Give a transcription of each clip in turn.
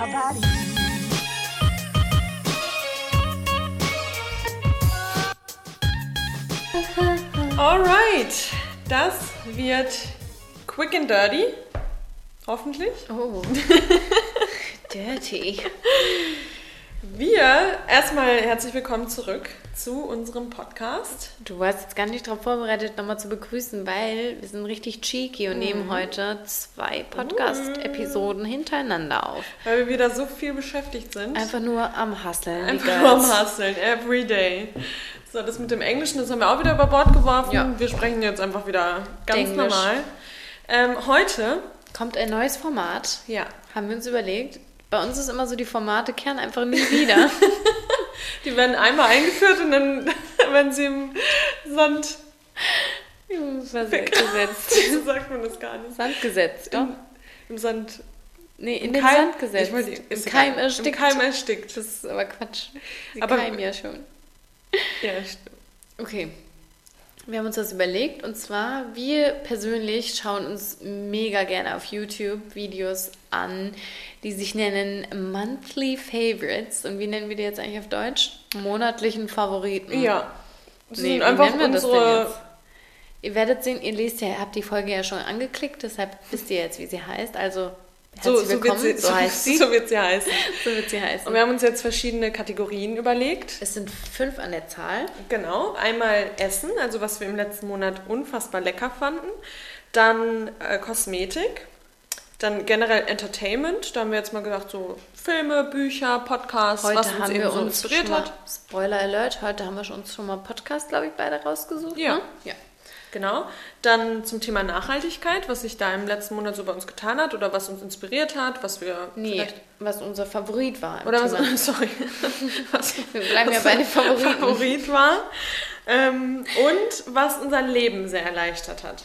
about you. Alright, das wird quick and dirty. Hoffentlich. Oh. Dirty. Wir, erstmal herzlich willkommen zurück zu unserem Podcast. Du warst jetzt gar nicht darauf vorbereitet, nochmal zu begrüßen, weil wir sind richtig cheeky und nehmen heute zwei Podcast-Episoden hintereinander auf. Weil wir wieder so viel beschäftigt sind. Einfach nur am Hustlen. Einfach nur am Hustlen, every day. So, das mit dem Englischen, das haben wir auch wieder über Bord geworfen. Ja. Wir sprechen jetzt einfach wieder ganz Englisch. normal. Ähm, heute, Kommt ein neues Format, ja, haben wir uns überlegt. Bei uns ist immer so, die Formate kehren einfach nie wieder. die werden einmal eingeführt und dann werden sie im Sand, gesetzt. so sagt man das gar nicht, Sand gesetzt, doch? im Sand, Nee, in im den Keim- Sand gesetzt. Wollte, Im Keim erstickt. Im Keim erstickt. Das ist aber Quatsch. Sie Aber- keimen ja schon. Ja, stimmt. Okay. Wir haben uns das überlegt und zwar, wir persönlich schauen uns mega gerne auf YouTube Videos an, die sich nennen Monthly Favorites. Und wie nennen wir die jetzt eigentlich auf Deutsch? Monatlichen Favoriten. Ja. Das Nee, sind einfach nennen wir das denn unsere. jetzt? Ihr werdet sehen, ihr lest ja, habt die Folge ja schon angeklickt, deshalb wisst ihr jetzt, wie sie heißt. Also So, so, wird sie, so, heißt sie. so wird sie heißen. So wird sie heißen. Und wir haben uns jetzt verschiedene Kategorien überlegt. Es sind fünf an der Zahl. Genau. Einmal Essen, also was wir im letzten Monat unfassbar lecker fanden. Dann äh, Kosmetik. Dann generell Entertainment. Da haben wir jetzt mal gesagt, so Filme, Bücher, Podcasts, Heute was uns haben eben wir so uns inspiriert hat. Spoiler Alert, heute haben wir uns schon mal Podcast, glaube ich, beide rausgesucht. Ja. Ne? ja. Genau. Dann zum Thema Nachhaltigkeit, was sich da im letzten Monat so bei uns getan hat oder was uns inspiriert hat, was wir Nee, was unser Favorit war. Oder Thema. was, sorry. was, Wir bleiben ja bei den Favoriten. Favorit war. Ähm, und was unser Leben sehr erleichtert hat.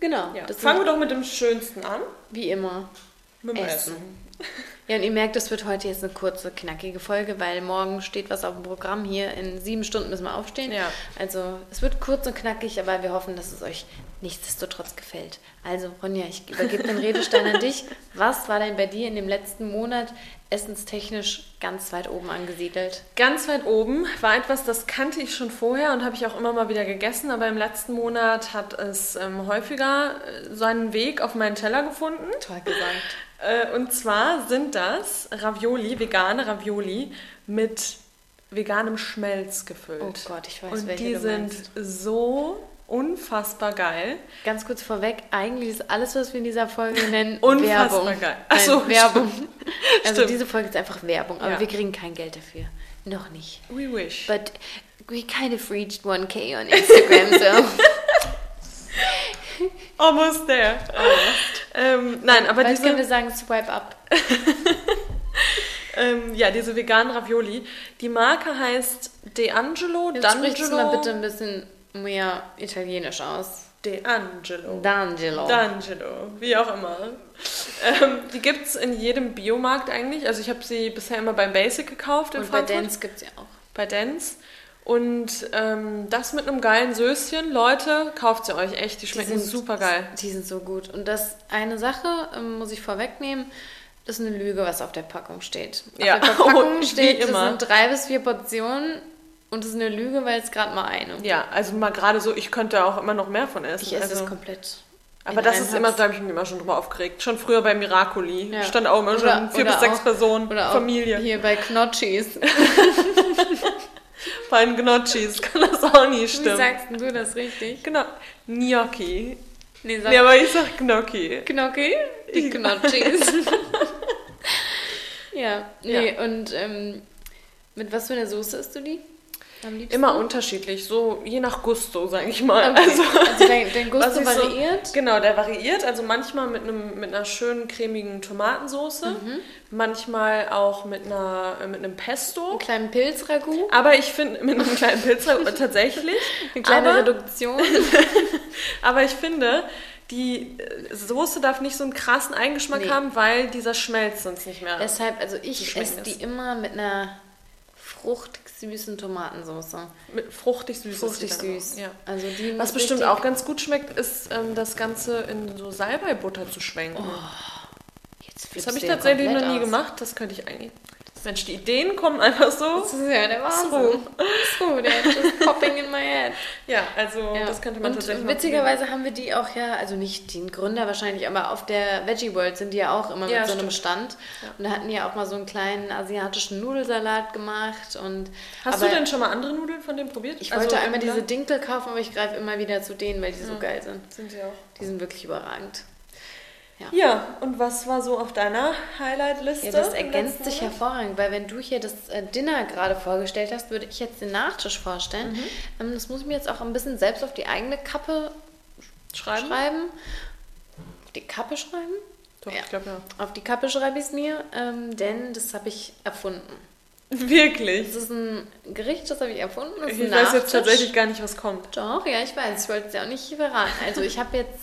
Genau. Ja. Das Fangen wir doch mit dem Schönsten an. wie immer. Mit dem Essen. Essen. Ja, und ihr merkt, das wird heute jetzt eine kurze, knackige Folge, weil morgen steht was auf dem Programm. Hier in sieben Stunden müssen wir aufstehen. Ja. Also es wird kurz und knackig, aber wir hoffen, dass es euch nichtsdestotrotz gefällt. Also Ronja, ich übergebe den Redestein an dich. Was war denn bei dir in dem letzten Monat essenstechnisch ganz weit oben angesiedelt? Ganz weit oben war etwas, das kannte ich schon vorher und habe ich auch immer mal wieder gegessen, aber im letzten Monat hat es ähm, häufiger äh, seinen Weg auf meinen Teller gefunden. Toll gesagt. Äh, und zwar sind das Ravioli, vegane Ravioli mit veganem Schmelz gefüllt. Oh Gott, ich weiß, und welche die sind so unfassbar geil. Ganz kurz vorweg, eigentlich ist alles, was wir in dieser Folge nennen, Unfassbar Werbung. geil. Ach so, Nein, Werbung. Also Stimmt. diese Folge ist einfach Werbung, aber Ja. wir kriegen kein Geld dafür. Noch nicht. We wish. But we kind of reached 1k on Instagram, so. Almost there. Ähm, nein, aber Was können wir diese, sagen? Swipe up. ähm, ja, diese veganen Ravioli, die Marke heißt D'Angelo. Jetzt sprichst du D'Angelo. mal bitte ein bisschen mehr italienisch aus. D'Angelo. D'Angelo. D'Angelo, wie auch immer. Ähm, die gibt es in jedem Biomarkt eigentlich. Also ich habe sie bisher immer beim Basic gekauft in Und bei. Dance gibt es ja auch. bei Dance. Und ähm, das mit einem geilen Söschen, Leute, kauft sie euch echt. Die schmecken super geil. Die sind so gut. Und das eine Sache, ähm, muss ich vorwegnehmen, das ist eine Lüge, was auf der Packung steht. Auf Ja, der Verpackung oh, steht, das immer. sind drei bis vier Portionen und das ist eine Lüge, weil es gerade mal eine. Ja, also mal gerade so, ich könnte auch immer noch mehr von essen. Ich esse also, es komplett. aber das ist immer, Haps. da habe ich mich immer schon drüber aufgeregt. Schon früher bei Miracoli. Ja. Stand auch immer Oder- schon vier oder bis sechs Personen, Oder Familie. hier bei Knotschis. Bei den Gnocchis kann das auch nie Wie stimmen. sagst denn du das richtig? Genau. Gnocchi. Nee, sag Nee, aber ich sag Gnocchi. Knocki? Die Knotschis. ja, nee, und ähm, mit was für einer Soße isst du die? Immer unterschiedlich, so je nach Gusto, sage ich mal. Okay. Also, Also dein, dein Gusto ich so- variiert? Genau, der variiert. Also manchmal mit, einem, mit einer schönen cremigen Tomatensoße, Mhm. manchmal auch mit, einer, mit einem Pesto. Einen kleinen Pilzragout? Aber ich finde, mit einem kleinen Pilz tatsächlich. Eine kleine aber, Reduktion? aber ich finde, die äh, Soße darf nicht so einen krassen Eigengeschmack Nee. haben, weil dieser Schmelz sonst nicht mehr. Deshalb, also ich esse die immer mit einer fruchtig süßen Tomatensoße. mit fruchtig süß. ist Fruchtig die dann süß. auch, Ja. Also die Was bestimmt auch ganz gut schmeckt, ist ähm, das Ganze in so Salbeibutter zu schwenken. Jetzt Das habe ich tatsächlich noch nie aus. gemacht. Das könnte ich eigentlich. Mensch, die Ideen kommen einfach so. Das ist ja der So. Wahnsinn. So, der ist popping in my head. Ja, also Ja. das könnte man und tatsächlich witzigerweise haben wir die auch ja, also nicht den Gründer wahrscheinlich, aber auf der Veggie World sind die ja auch immer Ja, mit so einem stimmt. Stand. Und da hatten die ja auch mal so einen kleinen asiatischen Nudelsalat gemacht. Und, Hast du denn schon mal andere Nudeln von dem probiert? Ich Also wollte einmal diese? Dinkel kaufen, aber ich greife immer wieder zu denen, weil die so geil sind. Sind sie auch. Die sind wirklich überragend. Ja, und was war so auf deiner Highlight-Liste? Ja, das ergänzt sich hervorragend, weil wenn du hier das äh, Dinner gerade vorgestellt hast, würde ich jetzt den Nachtisch vorstellen. Mhm. Ähm, das muss ich mir jetzt auch ein bisschen selbst auf die eigene Kappe Schreiben? schreiben. Auf die Kappe schreiben? Doch, Ja. ich glaube ja. Auf die Kappe schreibe ich es mir, ähm, denn das habe ich erfunden. Wirklich? Das ist ein Gericht, das habe ich erfunden. Das ist Ich weiß jetzt Nachtisch. tatsächlich gar nicht, was kommt. Doch, ja, ich weiß. Ich wollte es ja auch nicht verraten. Also ich habe jetzt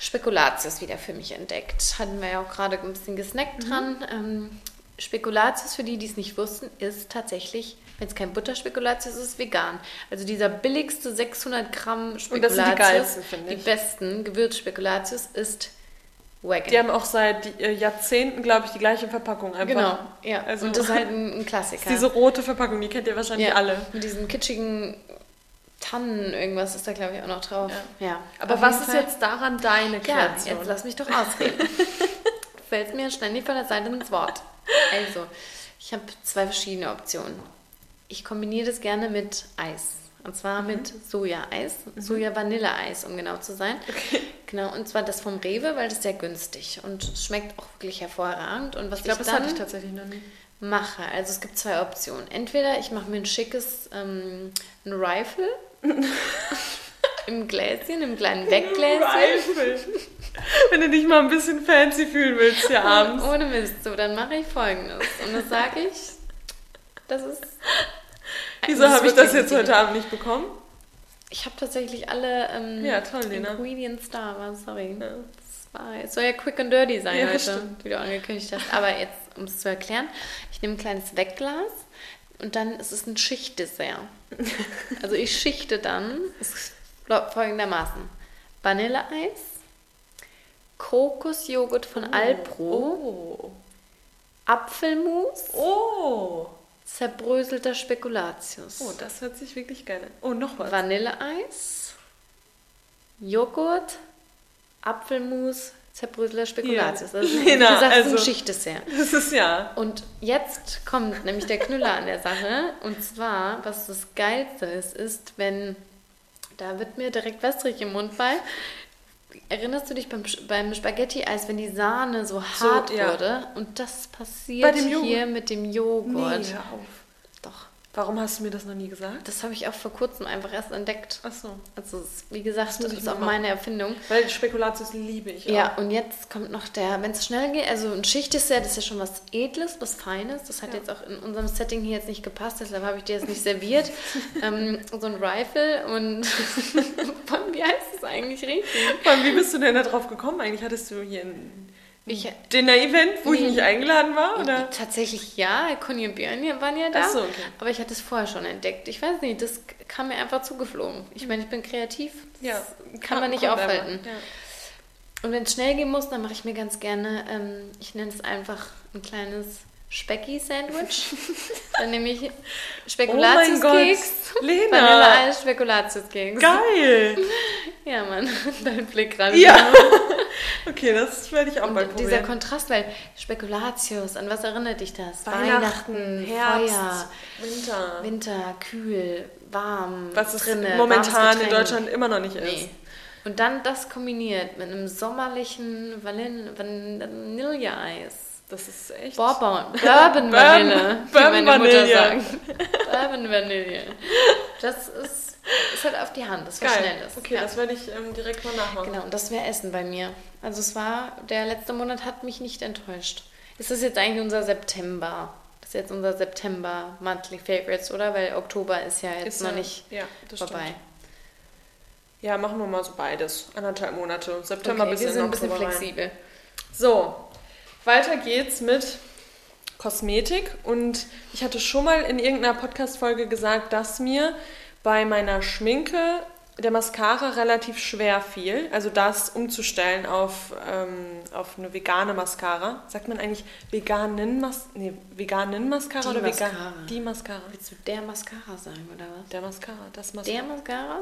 Spekulatius wieder für mich entdeckt. Hatten wir ja auch gerade ein bisschen gesnackt dran. Ähm, Spekulatius, für die, die es nicht wussten, ist tatsächlich, wenn es kein Butterspekulatius ist, ist vegan. Also dieser billigste 600 Gramm Und Spekulatius, das sind die geilsten, finde die besten Gewürzspekulatius ist vegan. Die haben auch seit äh, Jahrzehnten, glaube ich, die gleiche Verpackung einfach. genau, ja. Also- Und das ist halt ein, ein Klassiker. Diese rote Verpackung, die kennt ihr wahrscheinlich ja, alle. Mit diesen kitschigen Tannen, irgendwas ist da, glaube ich, auch noch drauf. Ja. Aber Auf was ist Fall- jetzt daran deine Ja, Kreation? jetzt lass mich doch ausreden. Fällt mir ständig von der Seite ins Wort. Also, ich habe zwei verschiedene Optionen. Ich kombiniere das gerne mit Eis. Und zwar mit Soja-Eis, Soja-Vanille-Eis, um genau zu sein. Genau, und zwar das vom Rewe, weil das ist sehr günstig und es schmeckt auch wirklich hervorragend. Und was ich glaube, das hatte ich tatsächlich noch nie. Mache, also es gibt zwei Optionen. Entweder ich mache mir ein schickes ähm, ein Rifle im Gläschen, im kleinen Weggläschen. Wenn du dich mal ein bisschen fancy fühlen willst hier abends. Ohne Mist, so, dann mache ich folgendes. Und das sage ich, das ist. Wieso habe ich das jetzt heute Abend nicht bekommen? Ich habe tatsächlich alle ähm, Ja, toll, Lena. Ingredients da, aber sorry. Ja. War, es soll ja quick and dirty sein Ja, heute, stimmt. wie du angekündigt hast. Aber jetzt, um es zu erklären, ich nehme ein kleines Wegglas und dann ist es ein Schichtdessert. Also ich schichte dann, es folgendermaßen, Vanilleeis, Kokosjoghurt von Alpro, Oh. Apfelmus, Oh. zerbröselter Spekulatius. Oh, das hört sich wirklich geil an. Oh, noch was. Vanilleeis, Joghurt, Apfelmus, zerbröselter Spekulatius. Ja. Das ist, Lena, gesagt, also- so ein Schichtdessert. Das ist ja. Und jetzt kommt nämlich der Knüller an der Sache. Und zwar, was das Geilste ist, ist, wenn, da wird mir direkt wässrig im Mund bei, Erinnerst du dich beim, beim Spaghetti-Eis, wenn die Sahne so hart ja. wurde? Und das passiert hier mit dem Joghurt. Nee, hör auf. Doch. Warum hast du mir das noch nie gesagt? Das habe ich auch vor kurzem einfach erst entdeckt. Ach so. Also, wie gesagt, das ich ist auch machen. meine Erfindung. Weil Spekulatius liebe ich Ja, auch. und jetzt kommt noch der, wenn es schnell geht, also ein Schichtdessert ist ja schon was Edles, was Feines. Das hat Ja. jetzt auch in unserem Setting hier jetzt nicht gepasst, deshalb habe ich dir das nicht serviert. ähm, so ein Rifle und von wie heißt es eigentlich richtig? Allem, wie bist du denn da drauf gekommen? Eigentlich hattest du hier ein Ich, Dinner-Event, wo ich Nee. nicht eingeladen war, oder? Tatsächlich ja, Conny und Björn waren ja da. Ach so, okay. Aber ich hatte es vorher schon entdeckt. Ich weiß nicht, das kam mir einfach zugeflogen. Ich meine, ich bin kreativ. Ja, kann man nicht aufhalten. Ja. Und wenn es schnell gehen muss, dann mache ich mir ganz gerne, ähm, ich nenne es einfach ein kleines Specki-Sandwich. dann nehme ich Spekulatiuskeks, Oh Lena. Vanilleeis, Spekulatiuskeks. Geil! Ja, Mann, dein Blick gerade. Ja. Okay, das werde ich auch mal Und dieser probieren. Kontrast, weil Spekulatius, an was erinnert dich das? Weihnachten, Herbst, Feuer, Winter. Winter, kühl, warm, Was es drinne, momentan in. Deutschland immer noch nicht ist. Nee. Und dann das kombiniert mit einem sommerlichen Vanille- Vanilleeis. Das ist echt. Bourbon, Bourbon Vanille, Bourbon meine Mutter Vanille. Bourbon Vanille. Das ist, ist halt auf die Hand, das was Geil. Schnelles. Okay, ja. das werde ich ähm, direkt mal nachmachen. Genau, und das wäre Essen bei mir. Also es war, der letzte Monat hat mich nicht enttäuscht. Ist das jetzt eigentlich unser September? Das ist jetzt unser September Monthly Favorites, oder? Weil Oktober ist ja jetzt Ist noch ja- nicht ja, vorbei. Stimmt. Ja, machen wir mal so beides. Anderthalb Monate. September Okay, bis wir in sind ein bisschen Oktober rein. flexibel. So, weiter geht's mit Kosmetik. Und ich hatte schon mal in irgendeiner Podcast-Folge gesagt, dass mir bei meiner Schminke der Mascara relativ schwer fiel. Also das umzustellen auf, ähm, auf eine vegane Mascara. Sagt man eigentlich veganen, Mas nee, veganen Mascara Die oder Mascara. vegan? Die Mascara. Willst du der Mascara sagen, oder was? Der Mascara. Das Mascara. Der Mascara?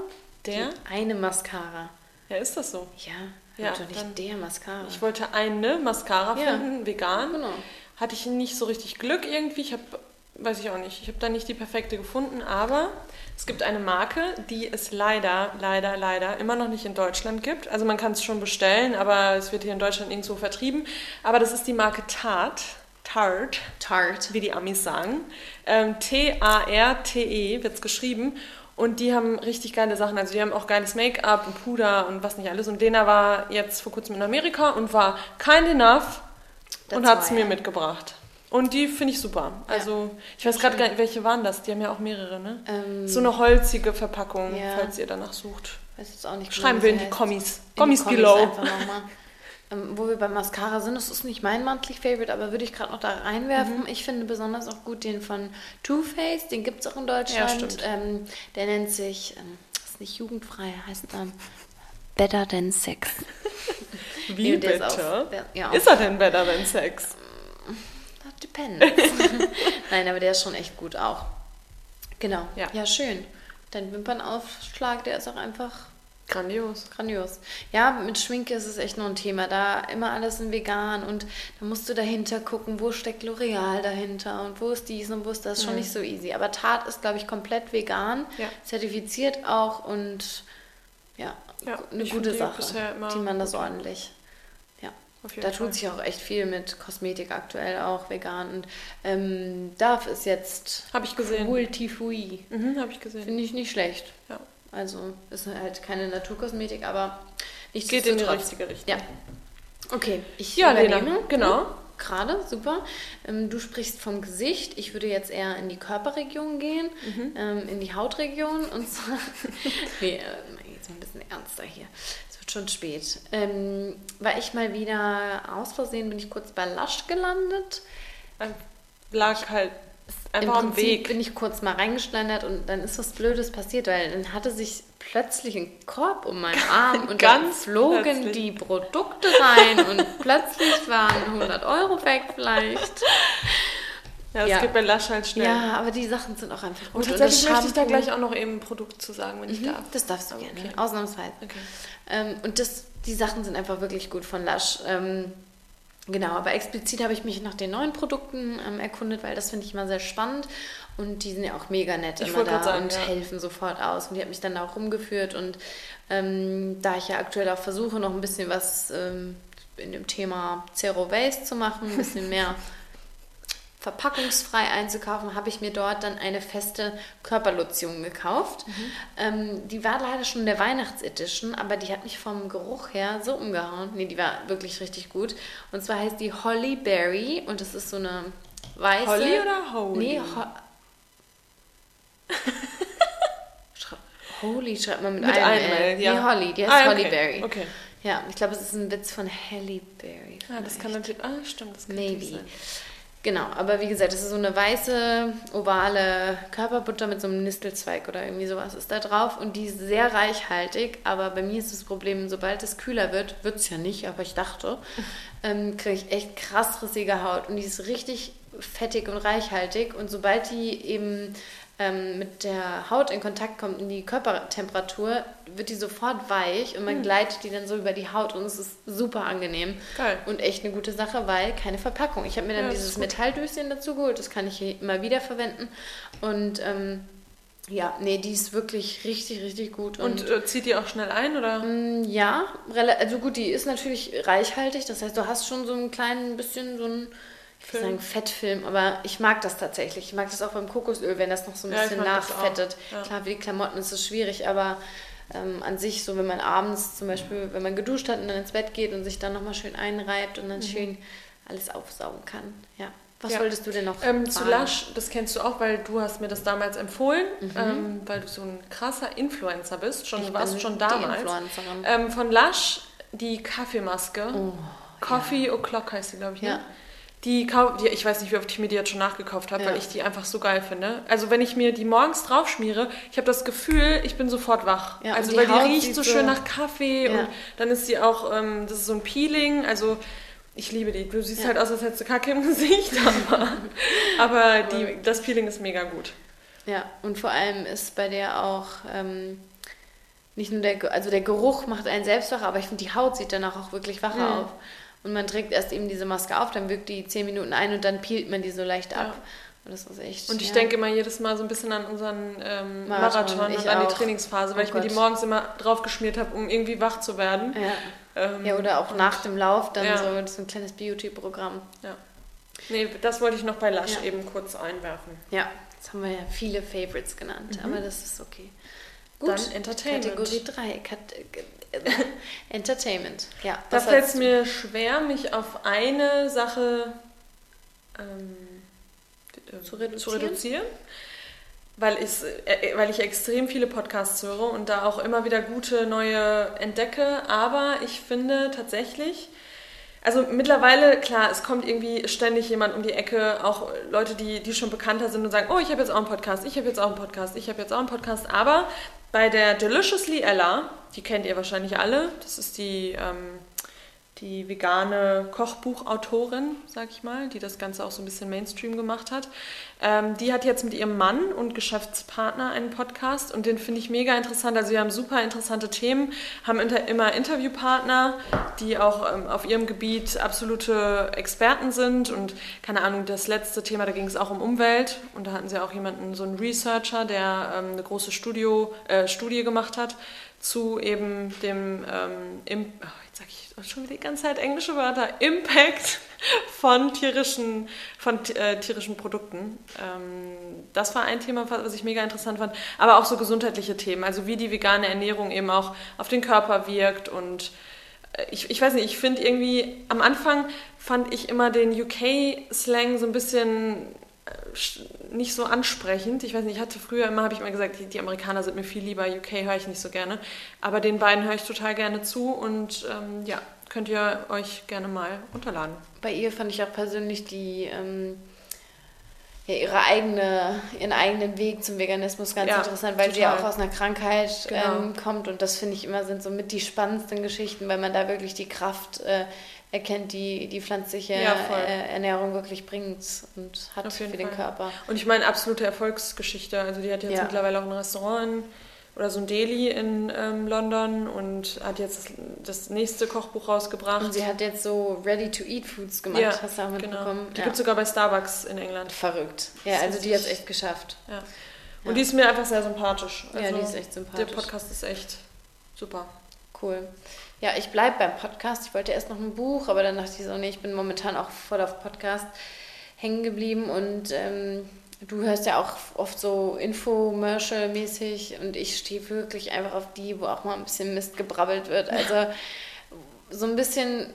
Der? Die eine Mascara. Ja, ist das so? Ja, Ja, ja nicht dann- der Mascara. Ich wollte eine Mascara Ja. finden, vegan. Genau. Hatte ich nicht so richtig Glück irgendwie. Ich habe, weiß ich auch nicht, ich habe da nicht die perfekte gefunden, aber es gibt eine Marke, die es leider, leider, leider immer noch nicht in Deutschland gibt. Also man kann es schon bestellen, aber es wird hier in Deutschland nirgendwo vertrieben. Aber das ist die Marke Tarte. Tarte, Tarte. wie die Amis sagen. Ähm, T-A-R-T-E wird es geschrieben. Und die haben richtig geile Sachen. Also die haben auch geiles Make-up und Puder und was nicht alles. Und Lena war jetzt vor kurzem in Amerika und war kind enough und That's hat es mir mitgebracht. Und die finde ich super. Also ich weiß gerade gar nicht, welche waren das. Die haben ja auch mehrere, ne? Ähm, So eine holzige Verpackung, Ja. falls ihr danach sucht. weiß jetzt auch nicht Schreiben wir. In die Kommis Kommis below. Ähm, wo wir bei Mascara sind, das ist nicht mein Monthly Favorite, aber würde ich gerade noch da reinwerfen. Mhm. Ich finde besonders auch gut den von Too Faced, den gibt es auch in Deutschland. stimmt. ähm, der nennt sich, ähm, ist nicht jugendfrei, heißt ähm, Better Than Sex. Wie Nee, bitte? auf- der- ja, Ist er denn better than sex? That depends. Nein, aber der ist schon echt gut auch. Genau. Ja. ja schön. Dein Wimpernaufschlag, der ist auch einfach Grandios. Grandios. Ja, mit Schminke ist es echt noch ein Thema. Da immer alles in vegan und da musst du dahinter gucken, wo steckt L'Oreal dahinter und wo ist dies und wo ist das. Schon nicht so easy. Aber Tarte ist, glaube ich, komplett vegan, Ja. zertifiziert auch und ja, Ja, eine gute die Sache. Die man das gut. ordentlich. Ja. Da Fall. tut sich auch echt viel mit Kosmetik aktuell auch vegan. Und ähm, Dove ist jetzt Habe ich gesehen. Multifui. Mhm, habe ich gesehen. Finde ich nicht schlecht. Ja. Also ist halt keine Naturkosmetik, aber nicht Geht in die richtige Richtung. Ja. Okay, ich Ja, Lena, übernehme. genau. Hm, Gerade, super. Ähm, du sprichst vom Gesicht. Ich würde jetzt eher in die Körperregion gehen, Mhm. ähm, in die Hautregion. Und zwar, nee, äh, jetzt mal ein bisschen ernster hier. Es wird schon spät. Ähm, war ich mal wieder aus Versehen, bin ich kurz bei Lush gelandet. Lag halt einfach Prinzip Weg. bin ich kurz mal reingeschlendert und dann ist was Blödes passiert, weil dann hatte sich plötzlich ein Korb um meinen Arm und dann flogen plötzlich. die Produkte rein und plötzlich waren 100 Euro weg vielleicht. Ja, es Ja. geht bei Lush halt schnell. Ja, aber die Sachen sind auch einfach gut. Und tatsächlich das möchte ich da gleich auch noch eben ein Produkt zu sagen, wenn ich Mhm, darf. Das darfst du Aber gerne, okay. ausnahmsweise. Okay. Ähm, und das, die Sachen sind einfach wirklich gut von Lush. Ähm, genau, aber explizit habe ich mich nach den neuen Produkten ähm, erkundet, weil das finde ich immer sehr spannend. Und die sind ja auch mega nett Ich immer da sagen, und ja. helfen sofort aus. Und die hat mich dann auch rumgeführt. Und ähm, da ich ja aktuell auch versuche, noch ein bisschen was ähm, in dem Thema Zero Waste zu machen, ein bisschen mehr verpackungsfrei einzukaufen, habe ich mir dort dann eine feste Körperlotion gekauft. Ähm, die war leider schon in der Weihnachtsedition, aber die hat mich vom Geruch her so umgehauen. Nee, die war wirklich richtig gut. Und zwar heißt die Holly Berry und das ist so eine weiße... Holly oder Holy? Nee, ho Holy schreibt man mit, Mit einem, L. Ja. Nee, Holly, die heißt Ah, okay. Holly Berry. Okay. Ja, ich glaube, es ist ein Witz von Halle Berry. Ja, das kann natürlich. Ah, stimmt, das kann Maybe. sein. Genau, aber wie gesagt, das ist so eine weiße, ovale Körperbutter mit so einem Nistelzweig oder irgendwie sowas ist da drauf und die ist sehr reichhaltig, aber bei mir ist das Problem, sobald es kühler wird, wird es ja nicht, aber ich dachte, ähm, kriege ich echt krass rissige Haut und die ist richtig fettig und reichhaltig und sobald die eben ähm, mit der Haut in Kontakt kommt, in die Körpertemperatur, wird die sofort weich und man Hm. gleitet die dann so über die Haut und es ist super angenehm. Geil. Und echt eine gute Sache, weil keine Verpackung. Ich habe mir dann Ja, dieses. Metalldöschen dazu geholt, das kann ich hier immer wieder verwenden. Und ähm, ja, nee, die ist wirklich richtig, richtig gut. Und äh, zieht die auch schnell ein, oder? Mm, Ja, also gut, die ist natürlich reichhaltig. Das heißt, du hast schon so ein klein bisschen so ein, Film. sagen Fettfilm, aber ich mag das tatsächlich. Ich mag das auch beim Kokosöl, wenn das noch so ein Ja, bisschen nachfettet. Ja. Klar, für die Klamotten ist es schwierig, aber ähm, an sich, so wenn man abends zum Beispiel, wenn man geduscht hat und dann ins Bett geht und sich dann nochmal schön einreibt und dann schön alles aufsaugen kann. Ja. Was Mhm. Ja. wolltest du denn noch Ähm, zu? Lush, das kennst du auch, weil du hast mir das damals empfohlen, Mhm. ähm, weil du so ein krasser Influencer bist. Schon, Ich warst schon damals. Ähm, von Lush die Kaffeemaske. Oh, Coffee O'Clock heißt sie, glaube ich. Ne? Ja. Die, die, ich weiß nicht, wie oft ich mir die jetzt schon nachgekauft habe, Ja. weil ich die einfach so geil finde. Also wenn ich mir die morgens drauf schmiere, ich habe das Gefühl, ich bin sofort wach. Ja, also die weil die Haut riecht so schön nach Kaffee Ja. und dann ist die auch, ähm, das ist so ein Peeling, also ich liebe die. Du siehst halt aus, als hättest du Kacke im Gesicht, aber, aber die, das Peeling ist mega gut. Ja, und vor allem ist bei der auch ähm, nicht nur der, also der Geruch macht einen selbst wach, aber ich finde, die Haut sieht danach auch wirklich wacher Mhm. auf. Und man trägt erst eben diese Maske auf, dann wirkt die 10 Minuten ein und dann peelt man die so leicht ab. Ja. Und das ist echt. Und ich ja. denke immer jedes Mal so ein bisschen an unseren ähm, Marathon, Marathon, und an die auch. Trainingsphase, weil Oh ich mir die Gott. morgens immer drauf geschmiert habe, um irgendwie wach zu werden. Ja. Ähm, ja, oder auch nach dem Lauf dann Ja. so, das ist ein kleines Beauty-Programm. Nee, das wollte ich noch bei Lush Ja. eben kurz einwerfen. Ja, jetzt haben wir ja viele Favorites genannt, aber das ist okay. Mhm. Dann Entertainment. Kategorie 3. Kat Entertainment. Ja, Da fällt es mir schwer, mich auf eine Sache ähm, äh, Zu reduzieren? zu reduzieren, weil, ich, äh, weil ich extrem viele Podcasts höre und da auch immer wieder gute neue entdecke. Aber ich finde tatsächlich, also mittlerweile, klar, es kommt irgendwie ständig jemand um die Ecke, auch Leute, die, die schon bekannter sind und sagen, oh, ich habe jetzt auch einen Podcast, ich habe jetzt auch einen Podcast, ich habe jetzt auch einen Podcast. Aber bei der Deliciously Ella, die kennt ihr wahrscheinlich alle, das ist die, ähm, die vegane Kochbuchautorin, sag ich mal, die das Ganze auch so ein bisschen Mainstream gemacht hat. Ähm, die hat jetzt mit ihrem Mann und Geschäftspartner einen Podcast und den finde ich mega interessant. Also sie haben super interessante Themen, haben inter immer Interviewpartner, die auch ähm, auf ihrem Gebiet absolute Experten sind und keine Ahnung, das letzte Thema, da ging es auch um Umwelt und da hatten sie auch jemanden, so einen Researcher, der ähm, eine große Studio, äh, Studie gemacht hat zu eben dem, ähm, im, oh, jetzt sage ich schon wieder die ganze Zeit englische Wörter, Impact von tierischen, von äh, tierischen Produkten. Ähm, das war ein Thema, was ich mega interessant fand, aber auch so gesundheitliche Themen, also wie die vegane Ernährung eben auch auf den Körper wirkt und äh, ich, ich weiß nicht, ich finde irgendwie, am Anfang fand ich immer den UK-Slang so ein bisschen äh, nicht so ansprechend. Ich weiß nicht, ich hatte früher immer, habe ich immer gesagt, die, die Amerikaner sind mir viel lieber, UK höre ich nicht so gerne. Aber den beiden höre ich total gerne zu und ähm, ja, könnt ihr euch gerne mal runterladen. Bei ihr fand ich auch persönlich die ähm, ja, ihre eigene, ihren eigenen Weg zum Veganismus ganz Ja, interessant, weil sie ja total. auch aus einer Krankheit Genau. ähm, kommt und das finde ich immer sind so mit die spannendsten Geschichten, weil man da wirklich die Kraft äh, erkennt, die die pflanzliche Ja, äh, Ernährung wirklich bringt und hat für jeden den Fall. Körper. Und ich meine, absolute Erfolgsgeschichte. Also die hat jetzt mittlerweile auch ein Restaurant in, oder so ein Deli in ähm, London und hat jetzt das, das nächste Kochbuch rausgebracht. Und sie hat jetzt so Ready-to-Eat-Foods gemacht, Ja, hast du auch genau. mitbekommen? Die ja. gibt es sogar bei Starbucks in England. Verrückt. Ja, Das also die hat es echt- geschafft. Ja. Und Ja. die ist mir einfach sehr sympathisch. Ja, Also die ist echt Der sympathisch. Podcast ist echt super. Cool. Ja, ich bleibe beim Podcast. Ich wollte erst noch ein Buch, aber dann dachte ich so, nee, ich bin momentan auch voll auf Podcast hängen geblieben und ähm, du hörst ja auch oft so Infomercial-mäßig und ich stehe wirklich einfach auf die, wo auch mal ein bisschen Mist gebrabbelt wird. Also so ein bisschen,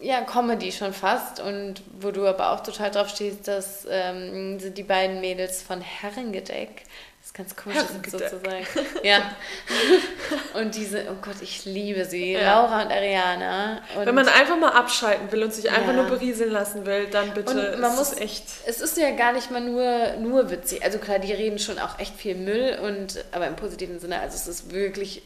ja, Comedy schon fast und wo du aber auch total drauf stehst, das ähm, sind die beiden Mädels von Herrengedeck. Ist ganz komisch, das so Herrengedeck. zu sagen. Ja. Und diese, oh Gott, ich liebe sie, Ja. Laura und Ariana. Und Wenn man einfach mal abschalten will und sich einfach Ja. nur berieseln lassen will, dann bitte. Und man muss- echt. es ist ja gar nicht mal nur, nur witzig. Also klar, die reden schon auch echt viel Müll, und, aber im positiven Sinne. Also es ist wirklich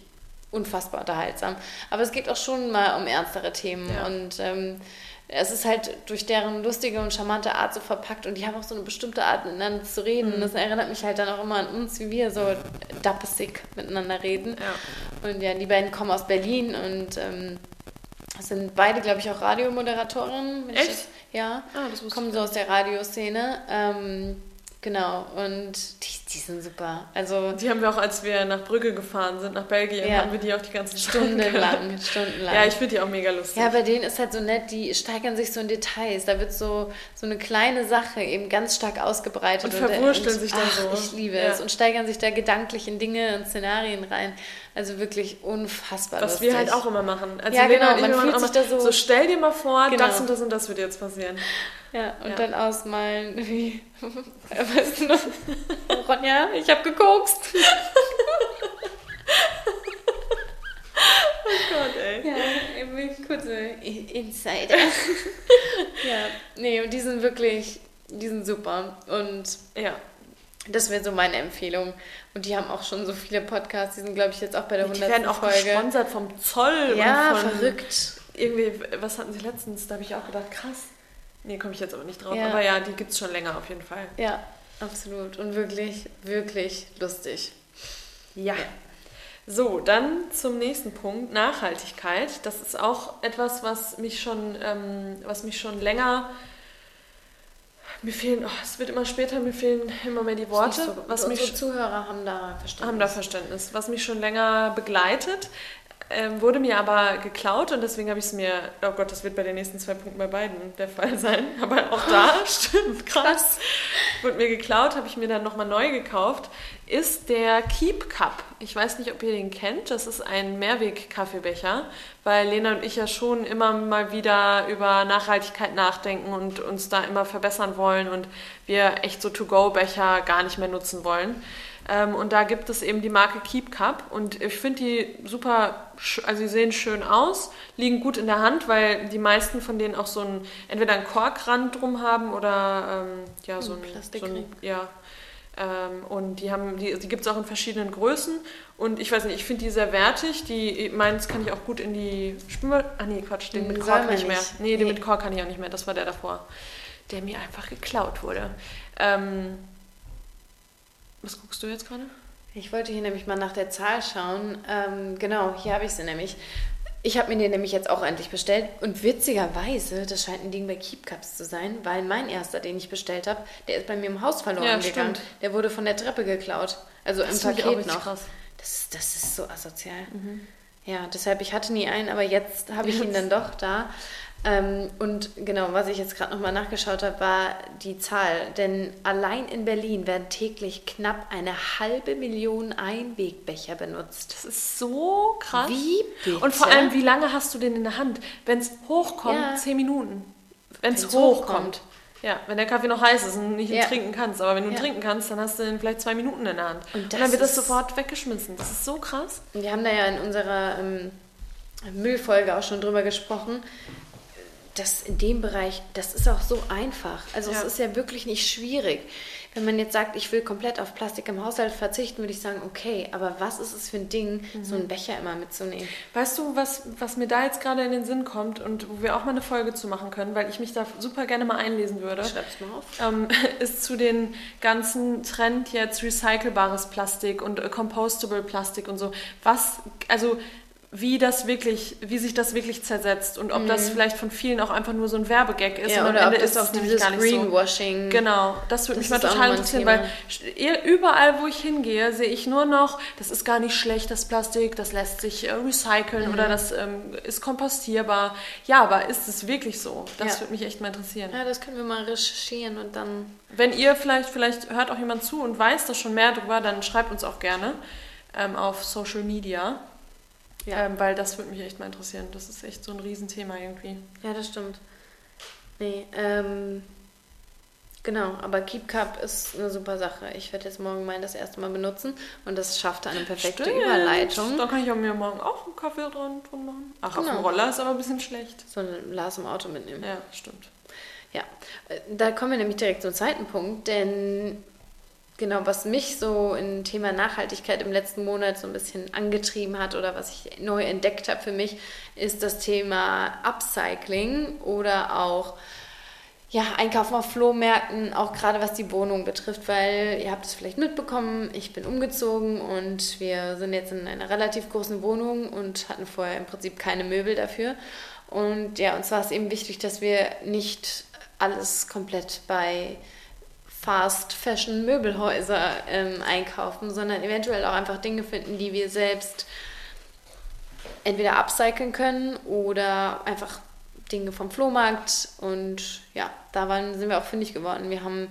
unfassbar unterhaltsam. Aber es geht auch schon mal um ernstere Themen. Ja. Und ähm, es ist halt durch deren lustige und charmante Art so verpackt. Und die haben auch so eine bestimmte Art, miteinander zu reden. Mhm. Und das erinnert mich halt dann auch immer an uns, wie wir so dappesig miteinander reden. Ja. Und ja, die beiden kommen aus Berlin und ähm, sind beide, glaube ich, auch ich Echt? das- Ja Ah, kommen ich so aus der Radioszene. Ähm, genau, und die, die sind super. Also Die haben wir auch, als wir nach Brügge gefahren sind, nach Belgien, Ja. haben wir die auch die ganzen stundenlang, stundenlang. Ja, ich finde die auch mega lustig. ja, bei denen ist halt so nett, die steigern sich so in Details. Da wird so, so eine kleine Sache eben ganz stark ausgebreitet. Und verwursteln sich dann so. Ich liebe Ja. es. Und steigern sich da gedanklich in Dinge und Szenarien rein. Also wirklich unfassbar Was lustig. wir halt auch immer machen. Also Ja, Lena genau, man fühlt sich da so- so stell dir mal vor, Genau. das und das und das wird jetzt passieren. Ja, und Ja. dann ausmalen, wie, weißt du noch, Ronja, ich habe gekokst. Gott, ey. Ja, kurze Insider. ja, nee, und die sind wirklich, die sind super. Und Ja. Das wäre so meine Empfehlung. Und die haben auch schon so viele Podcasts. Die sind, glaube ich, jetzt auch bei der Die 100. werden auch Folge. gesponsert vom Zoll Ja, und von verrückt. irgendwie, was hatten sie letztens? Da habe ich auch gedacht, krass. Nee, komme ich jetzt aber nicht drauf. Ja. Aber ja, die gibt es schon länger auf jeden Fall. Ja, absolut. Und wirklich, wirklich lustig. Ja. So, dann zum nächsten Punkt, Nachhaltigkeit. Das ist auch etwas, was mich schon, ähm, was mich schon länger. Mir fehlen, oh, es wird immer später, mir fehlen immer mehr die Worte. So, was mich Zuhörer haben da Verständnis. haben da Verständnis. Was mich schon länger begleitet, ähm, wurde mir aber geklaut und deswegen habe ich es mir, oh Gott, das wird bei den nächsten zwei Punkten bei beiden der Fall sein, aber auch da, stimmt, krass, wurde mir geklaut, habe ich mir dann nochmal neu gekauft, ist der Keep Cup. Ich weiß nicht, ob ihr den kennt, das ist ein Mehrweg-Kaffeebecher, weil Lena und ich ja schon immer mal wieder über Nachhaltigkeit nachdenken und uns da immer verbessern wollen und wir echt so To-Go-Becher gar nicht mehr nutzen wollen. Ähm, und da gibt es eben die Marke Keep Cup und ich finde die super, also sie sehen schön aus, liegen gut in der Hand, weil die meisten von denen auch so ein, entweder einen Korkrand drum haben oder ähm, ja, so Ein ein, so ein ja. Ähm, und die haben, die, die gibt es auch in verschiedenen Größen und ich weiß nicht, ich finde die sehr wertig. Die meins kann ich auch gut in die Spülmaschine. Ah nee, Quatsch, den mit Kork nicht mehr. nicht. Nee, den Nee. mit Kork kann ich auch nicht mehr. Das war der davor, der mir einfach geklaut wurde. Ähm, was guckst du jetzt gerade? Ich wollte hier nämlich mal nach der Zahl schauen. Ähm, genau, hier habe ich sie nämlich. Ich habe mir den nämlich jetzt auch endlich bestellt und witzigerweise, das scheint ein Ding bei Keep Cups zu sein, weil mein erster, den ich bestellt habe, der ist bei mir im Haus verloren Ja, gegangen. stimmt. Der wurde von der Treppe geklaut. Also im ich auch Paket noch. krass. Das, das ist so asozial. Ja, deshalb, ich hatte nie einen, aber jetzt habe ich ihn dann doch da. Ähm, und genau, was ich jetzt gerade nochmal nachgeschaut habe, war die Zahl. Denn allein in Berlin werden täglich knapp eine halbe Million Einwegbecher benutzt. Das ist so krass. Wie bitte? Und vor allem, wie lange hast du den in der Hand? Wenn es hochkommt, Ja. 10 Minuten. Wenn es hochkommt. Ja, wenn der Kaffee noch heiß ist und nicht ihn Ja. trinken kannst. Aber wenn du ihn Ja. trinken kannst, dann hast du ihn vielleicht zwei Minuten in der Hand. Und Und, dann wird das sofort weggeschmissen. Das ist so krass. Wir haben da ja in unserer ähm, Müllfolge auch schon drüber gesprochen. Das in dem Bereich, das ist auch so einfach. Also Ja. es ist ja wirklich nicht schwierig. Wenn man jetzt sagt, ich will komplett auf Plastik im Haushalt verzichten, würde ich sagen, okay, aber was ist es für ein Ding, so Mhm. einen Becher immer mitzunehmen? Weißt du, was, was mir da jetzt gerade in den Sinn kommt und wo wir auch mal eine Folge zu machen können, weil ich mich da super gerne mal einlesen würde? Schreib's mal auf. ähm, ist zu den ganzen Trend jetzt recycelbares Plastik und äh, compostable Plastik und so. Was, also wie das wirklich, wie sich das wirklich zersetzt und ob das vielleicht von vielen auch einfach nur so ein Werbegag ist Mhm. Ja, und am oder Ende ob das ist auch nämlich gar nicht so. Greenwashing. Genau, das würde mich mal total interessieren, weil überall, wo ich hingehe, sehe ich nur noch, das ist gar nicht schlecht, das Plastik, das lässt sich äh, recyceln Mhm. oder das ähm, ist kompostierbar. Ja, aber ist es wirklich so? Das Ja. würde mich echt mal interessieren. Ja, das können wir mal recherchieren und dann. Wenn ihr vielleicht, vielleicht hört auch jemand zu und weiß da schon mehr drüber, dann schreibt uns auch gerne ähm, auf Social Media. Ja. Ähm, weil das würde mich echt mal interessieren. Das ist echt so ein Riesenthema irgendwie. Ja, das stimmt. Nee, ähm. Genau, aber Keep Cup ist eine super Sache. Ich werde jetzt morgen meinen das erste Mal benutzen und das schafft eine perfekte Stimmt. Überleitung. Da kann ich auch mir morgen auch einen Kaffee dran, dran machen. Ach, auf Genau. dem Roller ist aber ein bisschen schlecht. So ein Lars im Auto mitnehmen. Ja, stimmt. Ja, äh, da kommen wir nämlich direkt zum zweiten Punkt, denn genau, was mich so im Thema Nachhaltigkeit im letzten Monat so ein bisschen angetrieben hat oder was ich neu entdeckt habe für mich, ist das Thema Upcycling oder auch ja, Einkaufen auf Flohmärkten, auch gerade was die Wohnung betrifft, weil ihr habt es vielleicht mitbekommen, ich bin umgezogen und wir sind jetzt in einer relativ großen Wohnung und hatten vorher im Prinzip keine Möbel dafür. Und ja, uns war es eben wichtig, dass wir nicht alles komplett bei Fast Fashion Möbelhäuser ähm, einkaufen, sondern eventuell auch einfach Dinge finden, die wir selbst entweder upcyclen können oder einfach Dinge vom Flohmarkt und ja, da waren, sind wir auch fündig geworden. Wir haben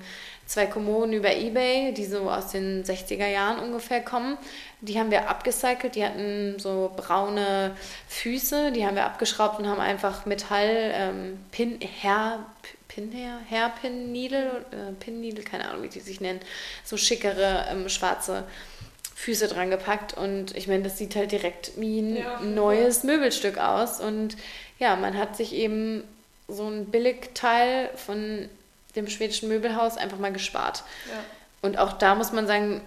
zwei Kommoden über Ebay, die so aus den 60er Jahren ungefähr kommen. Die haben wir abgecycelt, die hatten so braune Füße, die haben wir abgeschraubt und haben einfach Metall, ähm, Pin, Hair, Pin, Hair, Hairpin Needle, äh, Pin Needle, keine Ahnung, wie die sich nennen, so schickere ähm, schwarze Füße dran gepackt und ich meine, das sieht halt direkt wie ein Ja, neues Möbelstück aus und ja, man hat sich eben so ein Billigteil von dem schwedischen Möbelhaus einfach mal gespart. Ja. Und auch da muss man sagen,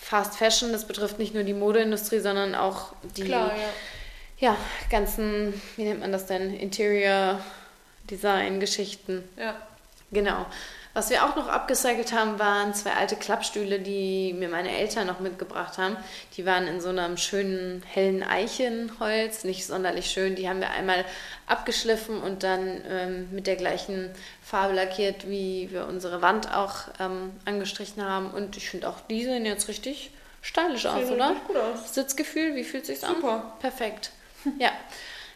Fast Fashion, das betrifft nicht nur die Modeindustrie, sondern auch die Klar, ja, ganzen, wie nennt man das denn, Interior Design Geschichten. Ja. Genau. Was wir auch noch abgecycelt haben, waren zwei alte Klappstühle, die mir meine Eltern noch mitgebracht haben. Die waren in so einem schönen hellen Eichenholz, nicht sonderlich schön. Die haben wir einmal abgeschliffen und dann ähm, mit der gleichen Farbe lackiert, wie wir unsere Wand auch ähm, angestrichen haben. Und ich finde auch, die sehen jetzt richtig stylisch aus, oder? richtig gut aus. Sitzgefühl, wie fühlt sich's an? Super. Perfekt. Ja.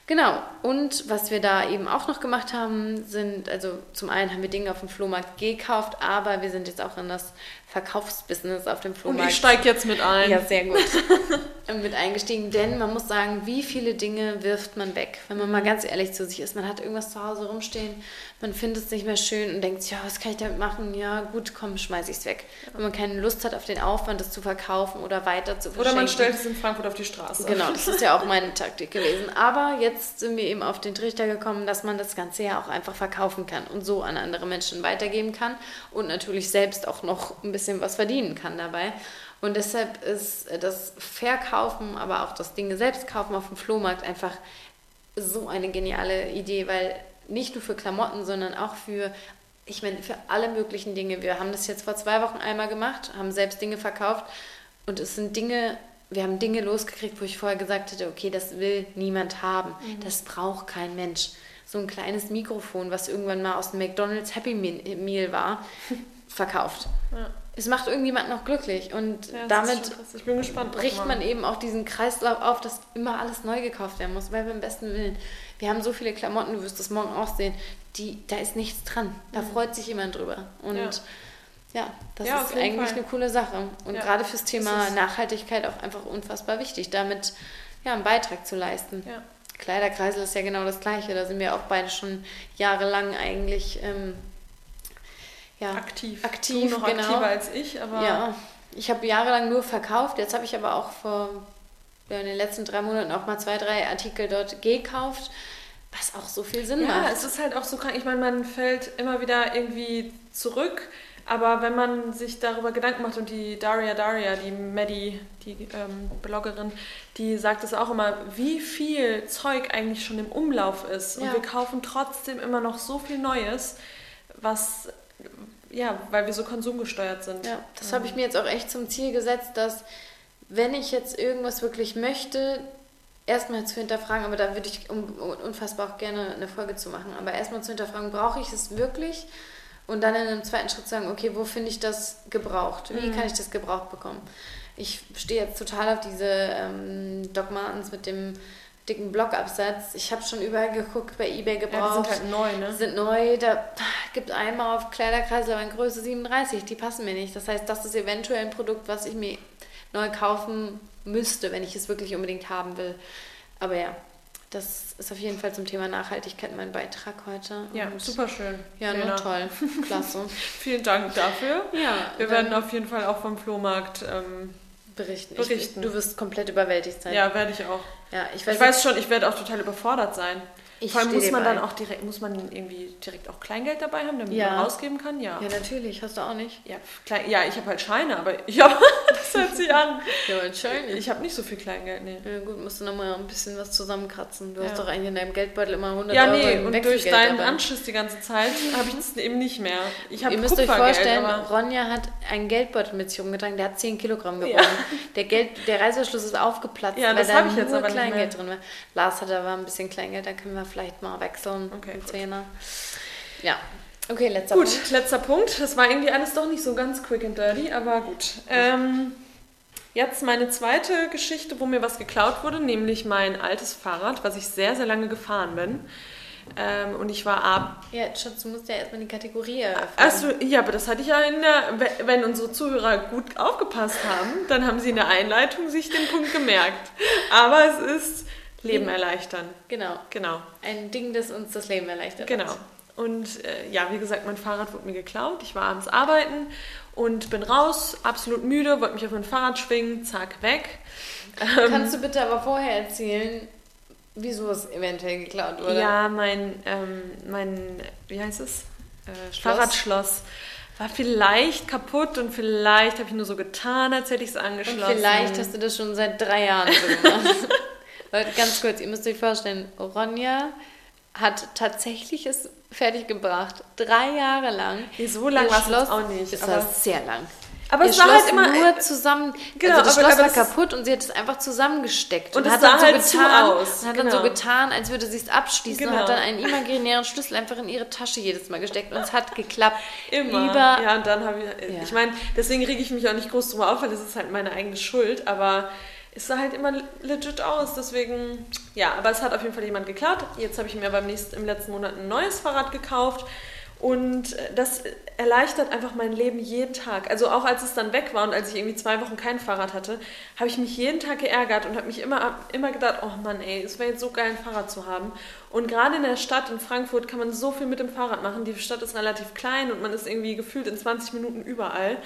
Genau. Und was wir da eben auch noch gemacht haben, sind, also zum einen haben wir Dinge auf dem Flohmarkt gekauft, aber wir sind jetzt auch in das Verkaufsbusiness auf dem Und Flohmarkt. ich steige jetzt mit ein. ja, sehr gut. mit eingestiegen, denn man muss sagen, wie viele Dinge wirft man weg? Wenn man mal ganz ehrlich zu sich ist, man hat irgendwas zu Hause rumstehen, man findet es nicht mehr schön und denkt, ja, was kann ich damit machen? Ja, gut, komm, schmeiß ich es weg. Wenn man keine Lust hat auf den Aufwand, das zu verkaufen oder weiter zu verschenken. Oder man stellt es in Frankfurt auf die Straße. Genau, das ist ja auch meine Taktik gewesen. Aber jetzt sind wir eben auf den Trichter gekommen, dass man das Ganze ja auch einfach verkaufen kann und so an andere Menschen weitergeben kann und natürlich selbst auch noch ein bisschen was verdienen kann dabei. Und deshalb ist das Verkaufen, aber auch das Dinge selbst kaufen auf dem Flohmarkt einfach so eine geniale Idee, weil nicht nur für Klamotten, sondern auch für, ich meine, für alle möglichen Dinge. Wir haben das jetzt vor zwei Wochen einmal gemacht, haben selbst Dinge verkauft und es sind Dinge, wir haben Dinge losgekriegt, wo ich vorher gesagt hätte, okay, das will niemand haben, das braucht kein Mensch. So ein kleines Mikrofon, was irgendwann mal aus dem McDonald's Happy Me- Meal war, verkauft. Ja. Es macht irgendjemand noch glücklich und Ja, damit gespannt. bricht man eben auch diesen Kreislauf auf, dass immer alles neu gekauft werden muss, weil wir im besten Willen, wir haben so viele Klamotten, du wirst das morgen auch sehen, die, da ist nichts dran. Da freut sich jemand drüber. Und ja, Ja. das Ja, ist eigentlich Fall. eine coole Sache. Und gerade fürs Thema Nachhaltigkeit auch einfach unfassbar wichtig, damit ja, einen Beitrag zu leisten. Kleiderkreisel ist ja genau das Gleiche. Da sind wir auch beide schon jahrelang eigentlich ähm, ja, aktiv. aktiv, du noch genau. aktiver als ich, aber Ja, ich habe jahrelang nur verkauft. Jetzt habe ich aber auch vor ja, in den letzten drei Monaten auch mal zwei, drei Artikel dort gekauft, was auch so viel Sinn Ja, macht. es ist halt auch so krank. Ich meine, man fällt immer wieder irgendwie zurück. Aber wenn man sich darüber Gedanken macht und die Daria Daria, die Maddie, die ähm, Bloggerin, die sagt es auch immer, wie viel Zeug eigentlich schon im Umlauf ist. Und Ja. wir kaufen trotzdem immer noch so viel Neues, was, ja, weil wir so konsumgesteuert sind. Ja, das habe ich mir jetzt auch echt zum Ziel gesetzt, dass wenn ich jetzt irgendwas wirklich möchte, erstmal zu hinterfragen, aber da würde ich un- unfassbar auch gerne eine Folge zu machen, aber erstmal zu hinterfragen, brauche ich es wirklich? Und dann in einem zweiten Schritt sagen, okay, wo finde ich das gebraucht? Wie kann ich das gebraucht bekommen? Ich stehe jetzt total auf diese ähm, Doc Martens mit dem dicken Blockabsatz. Ich habe schon überall geguckt, bei Ebay Ja, die gebraucht. sind halt neu, Die ne? sind neu, da gibt einmal auf Kleiderkreisel aber in Größe 37, die passen mir nicht. Das heißt, das ist eventuell ein Produkt, was ich mir neu kaufen müsste, wenn ich es wirklich unbedingt haben will. Aber ja, das ist auf jeden Fall zum Thema Nachhaltigkeit mein Beitrag heute. Ja, Und super schön. Ja, nur toll. Klasse. Vielen Dank dafür. Ja, Wir werden auf jeden Fall auch vom Flohmarkt. Ähm, berichten. berichten. Ich, du wirst komplett überwältigt sein. ja, werde ich auch. ja ich weiß, Ich weiß schon, ich werde auch total überfordert sein. Ich Vor allem muss man dann auch direkt, muss man irgendwie direkt auch Kleingeld dabei haben, damit Ja. man rausgeben kann? Ja. Ja, natürlich. Hast du auch nicht? Ja, klein, ja ich habe halt Scheine, aber ja, das hört sich an. Ja, wahrscheinlich. Ich habe nicht so viel Kleingeld, nee. Ja, gut, musst du nochmal ein bisschen was zusammenkratzen. Du Ja. hast doch eigentlich in deinem Geldbeutel immer 100 Ja, Euro nee, im und durch deinen dabei. Anschiss die ganze Zeit habe ich das eben nicht mehr. Ich Ihr müsst euch vorstellen, Ronja hat einen Geldbeutel mit sich rumgetragen, der hat 10 Kilogramm gewogen. Ja. Der, Geld, der Reißverschluss ist aufgeplatzt, Ja, weil das da ich jetzt nur aber Kleingeld drin war. Lars hat aber ein bisschen Kleingeld, da können wir vielleicht mal wechseln. Okay, einen gut. Zehner. Ja. Okay, letzter Gut, Punkt. letzter Punkt. Das war irgendwie alles doch nicht so ganz quick and dirty, aber gut. Ähm, jetzt meine zweite Geschichte, wo mir was geklaut wurde, nämlich mein altes Fahrrad, was ich sehr, sehr lange gefahren bin. Ähm, und ich war ab. Ja, Schatz, du musst ja erstmal die Kategorie eröffnen. Achso, ja, aber das hatte ich ja in der. we- Wenn unsere Zuhörer gut aufgepasst haben, dann haben sie in der Einleitung sich den Punkt gemerkt. Aber es ist Leben erleichtern. Genau. Genau. Ein Ding, das uns das Leben erleichtert. Genau. Und äh, ja, wie gesagt, mein Fahrrad wurde mir geklaut. Ich war abends arbeiten und bin raus, absolut müde, wollte mich auf mein Fahrrad schwingen, zack, weg. Kannst du bitte aber vorher erzählen, wieso es eventuell geklaut wurde? Ja, mein, ähm, mein, wie heißt es? Äh, Schloss? Fahrradschloss war vielleicht kaputt und vielleicht habe ich nur so getan, als hätte ich es Und angeschlossen. vielleicht hast du das schon seit drei Jahren so gemacht. Leute, ganz kurz, ihr müsst euch vorstellen, Ronja hat tatsächlich es fertiggebracht. Drei Jahre lang. Nee, so lang war es auch nicht, Es war sehr lang. Aber Ihr es war Schloss halt immer- nur zusammen. Genau, also das aber- Schloss aber war kaputt und sie hat es einfach zusammengesteckt. Und es hat sah dann so halt getan, aus, Und hat dann so genau. getan, als würde sie es abschließen und Genau. hat dann einen imaginären Schlüssel einfach in ihre Tasche jedes Mal gesteckt. Und es hat geklappt. Immer. Über ja, und dann habe ich. Ja. Ich meine, deswegen rege ich mich auch nicht groß drüber auf, weil das ist halt meine eigene Schuld. Aber es sah halt immer legit aus. Deswegen, ja, aber es hat auf jeden Fall jemand geklaut. Jetzt habe ich mir beim nächsten, im letzten Monat ein neues Fahrrad gekauft. Und das erleichtert einfach mein Leben jeden Tag. Also auch als es dann weg war und als ich irgendwie zwei Wochen kein Fahrrad hatte, habe ich mich jeden Tag geärgert und habe mich immer, immer gedacht, oh Mann, ey, es wäre jetzt so geil, ein Fahrrad zu haben. Und gerade in der Stadt, in Frankfurt, kann man so viel mit dem Fahrrad machen. Die Stadt ist relativ klein und man ist irgendwie gefühlt in 20 Minuten überall.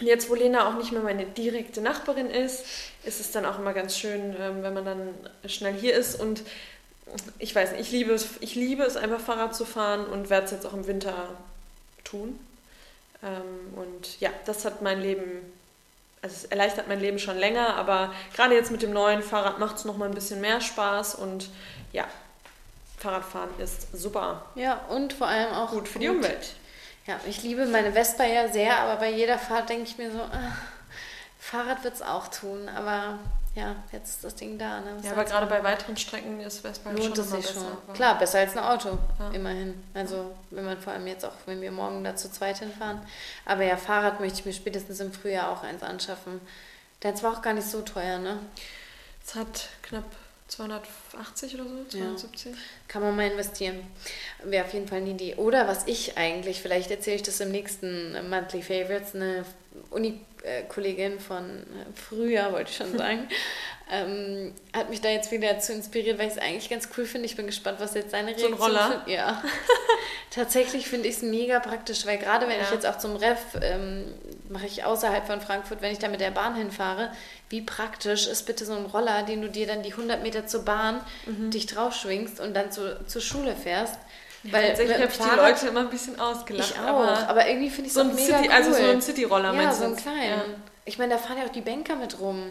Und jetzt, wo Lena auch nicht mehr meine direkte Nachbarin ist, ist es dann auch immer ganz schön, ähm, wenn man dann schnell hier ist. Und ich weiß nicht, ich liebe es, ich liebe es einfach Fahrrad zu fahren und werde es jetzt auch im Winter tun. Ähm, und ja, das hat mein Leben, also es erleichtert mein Leben schon länger, aber gerade jetzt mit dem neuen Fahrrad macht es nochmal ein bisschen mehr Spaß und ja, Fahrradfahren ist super. Ja, und vor allem auch Gut für die Umwelt. Ja, ich liebe meine Vespa ja sehr, aber bei jeder Fahrt denke ich mir so, ah, Fahrrad wird es auch tun. Aber ja, jetzt ist das Ding da. Ne? Was Ja, aber gerade bei weiteren Strecken ist Vespa halt schon es sich besser. schon. Klar, besser als ein Auto, Ja. immerhin. Also wenn man vor allem jetzt auch, wenn wir morgen da zu zweit hinfahren. Aber ja, Fahrrad möchte ich mir spätestens im Frühjahr auch eins anschaffen. Der war auch gar nicht so teuer, ne? Es hat knapp 280 oder so, 270. Kann man mal investieren. Wäre auf jeden Fall eine Idee. Oder was ich eigentlich, vielleicht erzähle ich das im nächsten Monthly Favorites, eine Uni-Kollegin von früher, wollte ich schon sagen, ähm, hat mich da jetzt wieder zu inspiriert, weil ich es eigentlich ganz cool finde. Ich bin gespannt, was jetzt seine So ein Reaktion Roller? Ja. Tatsächlich finde ich es mega praktisch, weil gerade wenn ich Ja. jetzt auch zum Ref ähm, mache ich außerhalb von Frankfurt, wenn ich da mit der Bahn hinfahre, wie praktisch ist bitte so ein Roller, den du dir dann die 100 Meter zur Bahn dich drauf schwingst und dann zu, zur Schule fährst. weil Tatsächlich habe ich die Leute immer ein bisschen ausgelacht. ich auch, aber, aber irgendwie finde ich so ein mega City, cool. also so ein City-Roller Ja, meinst so du einen jetzt? kleinen. Ja. Ich meine, da fahren ja auch die Banker mit rum.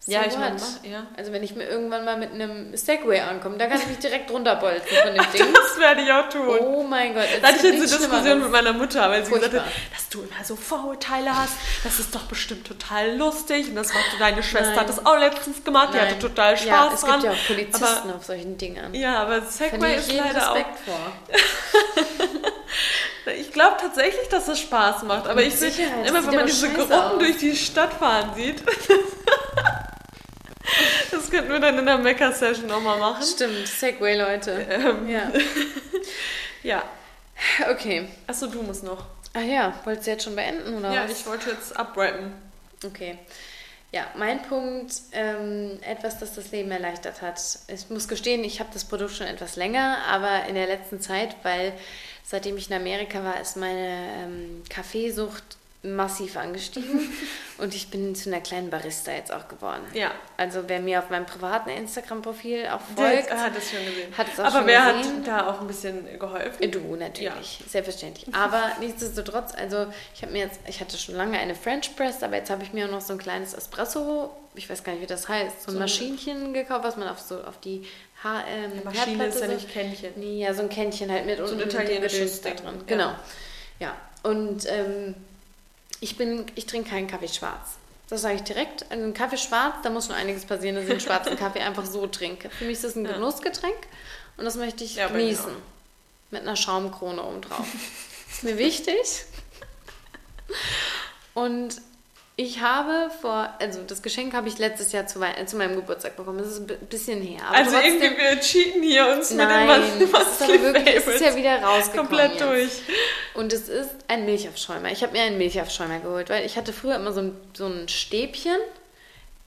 So Ja, ich meine, ja. Also wenn ich mir irgendwann mal mit einem Segway ankomme, da kann ich mich direkt runterbolzen von dem Ding. Das werde ich auch tun. Oh mein Gott. Da hatte ich jetzt eine Diskussion mit meiner Mutter, weil sie gesagt hat, dass du immer so Vorurteile hast. Das ist doch bestimmt total lustig. Und das war deine Schwester Nein. hat das auch letztens gemacht. Die hatte Nein. total Spaß ja, es dran. gibt ja auch Polizisten Aber, auf solchen Dingern. ja, aber Segway ist leider Respekt vor. auch. Ich glaube tatsächlich, dass es Spaß macht. Aber ich sehe immer, wenn man diese Gruppen aus. durch die Stadt fahren sieht. das könnten wir dann in der Mecker-Session nochmal machen. Stimmt, Segway, Leute. Ähm, Ja. ja. Okay. Achso, du musst noch. Ach ja, wolltest du jetzt schon beenden oder Ja, was? ich wollte jetzt abrappen. Okay. Ja, mein Punkt, ähm, etwas, das das Leben erleichtert hat. Ich muss gestehen, ich habe das Produkt schon etwas länger, aber in der letzten Zeit, weil seitdem ich in Amerika war, ist meine ähm, Kaffeesucht massiv angestiegen und ich bin zu einer kleinen Barista jetzt auch geworden. Ja. Also wer mir auf meinem privaten Instagram-Profil auch folgt, hat es schon gesehen. hat es auch Aber schon wer gesehen. hat da auch ein bisschen geholfen? Du natürlich, selbstverständlich. Aber nichtsdestotrotz, also ich habe mir jetzt, ich hatte schon lange eine French Press, aber jetzt habe ich mir auch noch so ein kleines Espresso, ich weiß gar nicht, wie das heißt, so ein So ein- Maschinchen gekauft, was man auf so auf die ha ähm, Maschine ist ja Herdplatte nicht Kännchen. Nee, ja, so ein Kännchen halt mit So ein unten dem italienisches da drin. ja. Genau. Ja. Und ähm, ich bin, ich trinke keinen Kaffee schwarz. Das sage ich direkt. Also ein Kaffee schwarz, da muss schon einiges passieren, dass ich einen schwarzen Kaffee einfach so trinke. Für mich ist das ein Ja. Genussgetränk und das möchte ich Ja, genießen. Mit einer Schaumkrone oben drauf. ist mir wichtig. Und ich habe vor, also das Geschenk habe ich letztes Jahr zu, äh, zu meinem Geburtstag bekommen. Das ist ein bi- bisschen her. Aber Also trotzdem, irgendwie, wir cheaten hier uns Nein, mit dem das ist aber wirklich, es ist ja wieder rausgekommen komplett jetzt. durch. Und es ist ein Milchaufschäumer. Ich habe mir einen Milchaufschäumer geholt, weil ich hatte früher immer so ein, so ein Stäbchen,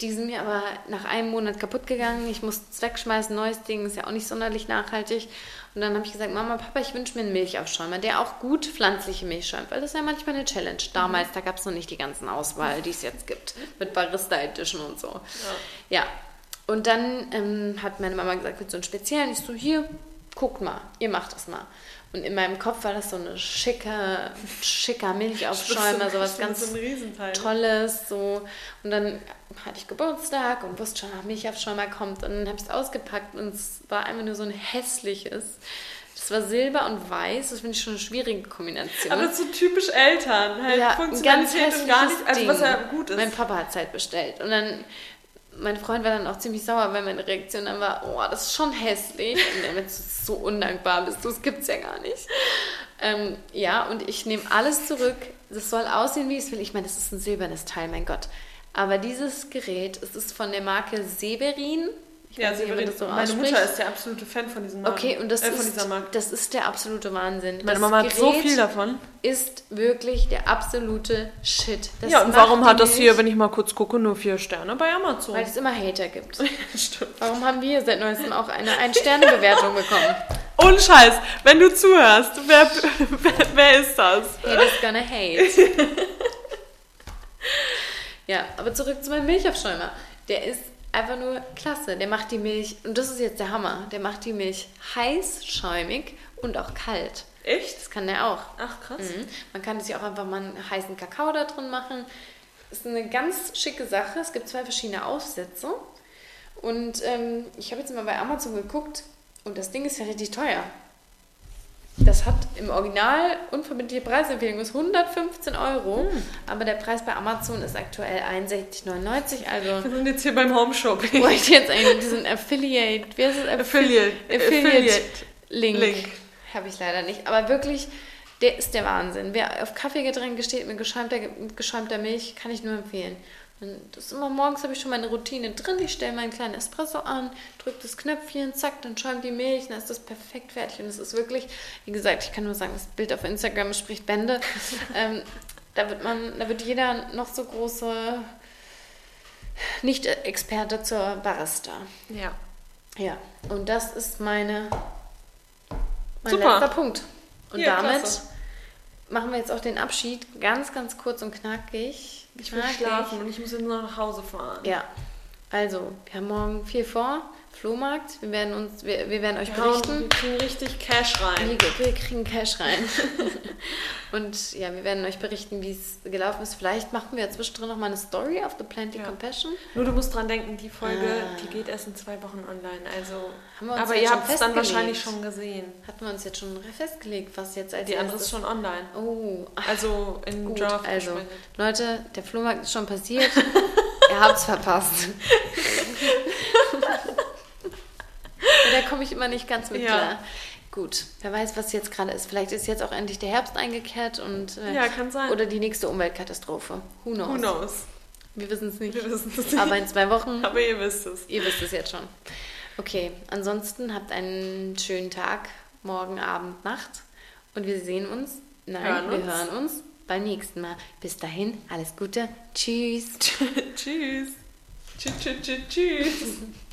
Die sind mir aber nach einem Monat kaputt gegangen. Ich musste es wegschmeißen, neues Ding, ist ja auch nicht sonderlich nachhaltig. Und dann habe ich gesagt, Mama, Papa, ich wünsche mir einen Milchaufschäumer, der auch gut pflanzliche Milch schäumt, weil das ist ja manchmal eine Challenge. Damals, da gab es noch nicht die ganzen Auswahl, die es jetzt gibt, mit Barista Edition und so. Ja. Und dann ähm, hat meine Mama gesagt, willst du einen speziellen? Ich so, hier, guckt mal, ihr macht das mal. Und in meinem Kopf war das so eine schicke, schicker Milchaufschäumer, ganz so ein Riesenteil. Tolles, so. Und dann hatte ich Geburtstag und wusste schon, ach, Milchaufschäumer kommt. Und dann habe ich es ausgepackt und es war einfach nur so ein hässliches. Das war Silber und Weiß, das finde ich schon eine schwierige Kombination. Aber das ist so typisch Eltern. Halt ja, ganz Funktionalität und gar nicht, also was ja gut ist. Mein Papa hat es halt bestellt. Und dann, mein Freund war dann auch ziemlich sauer, weil meine Reaktion dann war, oh, das ist schon hässlich. Und er meinte, so undankbar bist du, das gibt's ja gar nicht. Ähm, ja, und ich nehme alles zurück. Das soll aussehen, wie es will. Ich meine, das ist ein silbernes Teil, mein Gott. Aber dieses Gerät, es ist von der Marke Severin. Ich ja, nicht, Severin, so meine. Mutter ist der absolute Fan von diesem Marken. Okay, und das, äh, von ist, das ist der absolute Wahnsinn. Meine das Mama hat so Gerät viel davon. ist wirklich der absolute Shit. Das ja, und warum hat das hier, wenn ich mal kurz gucke, nur vier Sterne bei Amazon? Weil es immer Hater gibt. Stimmt. Warum haben wir seit neuestem auch eine Ein-Sterne-Bewertung bekommen? Ohne Scheiß, wenn du zuhörst, wer, wer, wer ist das? Haters gonna hate. ja, aber zurück zu meinem Milchaufschäumer. Der ist einfach nur klasse. Der macht die Milch, und das ist jetzt der Hammer, der macht die Milch heiß, schäumig und auch kalt. Echt? Das kann der auch. Ach, krass. Mhm. Man kann sich auch einfach mal einen heißen Kakao da drin machen. Ist eine ganz schicke Sache. Es gibt zwei verschiedene Aufsätze. Und ähm, ich habe jetzt mal bei Amazon geguckt und das Ding ist ja richtig teuer. Das hat im Original unverbindliche Preisempfehlung ist 115 Euro, aber der Preis bei Amazon ist aktuell 61,99. Also Wir sind jetzt hier beim Home Shopping. bräuchte jetzt einen diesen Affiliate, wie heißt es? Affiliate. Affiliate Link. Link. Habe ich leider nicht. Aber wirklich, der ist der Wahnsinn. Wer auf Kaffeegetränke steht mit geschäumter, mit geschäumter Milch, kann ich nur empfehlen. Und das ist immer morgens habe ich schon meine Routine drin. Ich stelle meinen kleinen Espresso an, drücke das Knöpfchen, zack, dann schäumt die Milch, dann ist das perfekt fertig. Und es ist wirklich, wie gesagt, ich kann nur sagen, das Bild auf Instagram spricht Bände. ähm, da wird man, da wird jeder noch so große Nicht-Experte zur Barista. Ja. Ja, und das ist meine mein Super. letzter Punkt. Und Ja, damit klasse. Machen wir jetzt auch den Abschied ganz, ganz kurz und knackig. Ich will Knackig. schlafen und ich muss jetzt noch nach Hause fahren. Ja, also, wir haben morgen viel vor. Flohmarkt. Wir werden uns, wir, wir werden euch Wir, hauen, berichten. wir kriegen richtig Cash rein. Wir, wir kriegen Cash rein. und ja, wir werden euch berichten, wie es gelaufen ist. Vielleicht machen wir zwischendrin noch mal eine Story auf The Plenty Ja. Compassion. Nur du musst dran denken, die Folge, Ah. die geht erst in zwei Wochen online. Also, Haben wir uns aber ihr habt es dann wahrscheinlich schon gesehen. Hatten wir uns jetzt schon festgelegt, was jetzt als Die andere ist schon online. Oh, Also in Gut, Draft also. Leute, der Flohmarkt ist schon passiert. Ihr habt's verpasst. da komme ich immer nicht ganz mit Ja. klar. Gut, wer weiß, was jetzt gerade ist. Vielleicht ist jetzt auch endlich der Herbst eingekehrt und äh, Ja, kann sein. oder die nächste Umweltkatastrophe. Who knows? Who knows? Wir wissen es nicht. Nicht. Aber in zwei Wochen, Aber ihr wisst es. ihr wisst es jetzt schon. Okay, ansonsten habt einen schönen Tag, morgen Abend, Nacht und wir sehen uns. Nein, Hören wir uns. hören uns beim nächsten Mal. Bis dahin, alles Gute. Tschüss. Tschüss, tschüss, tschüss, tschüss.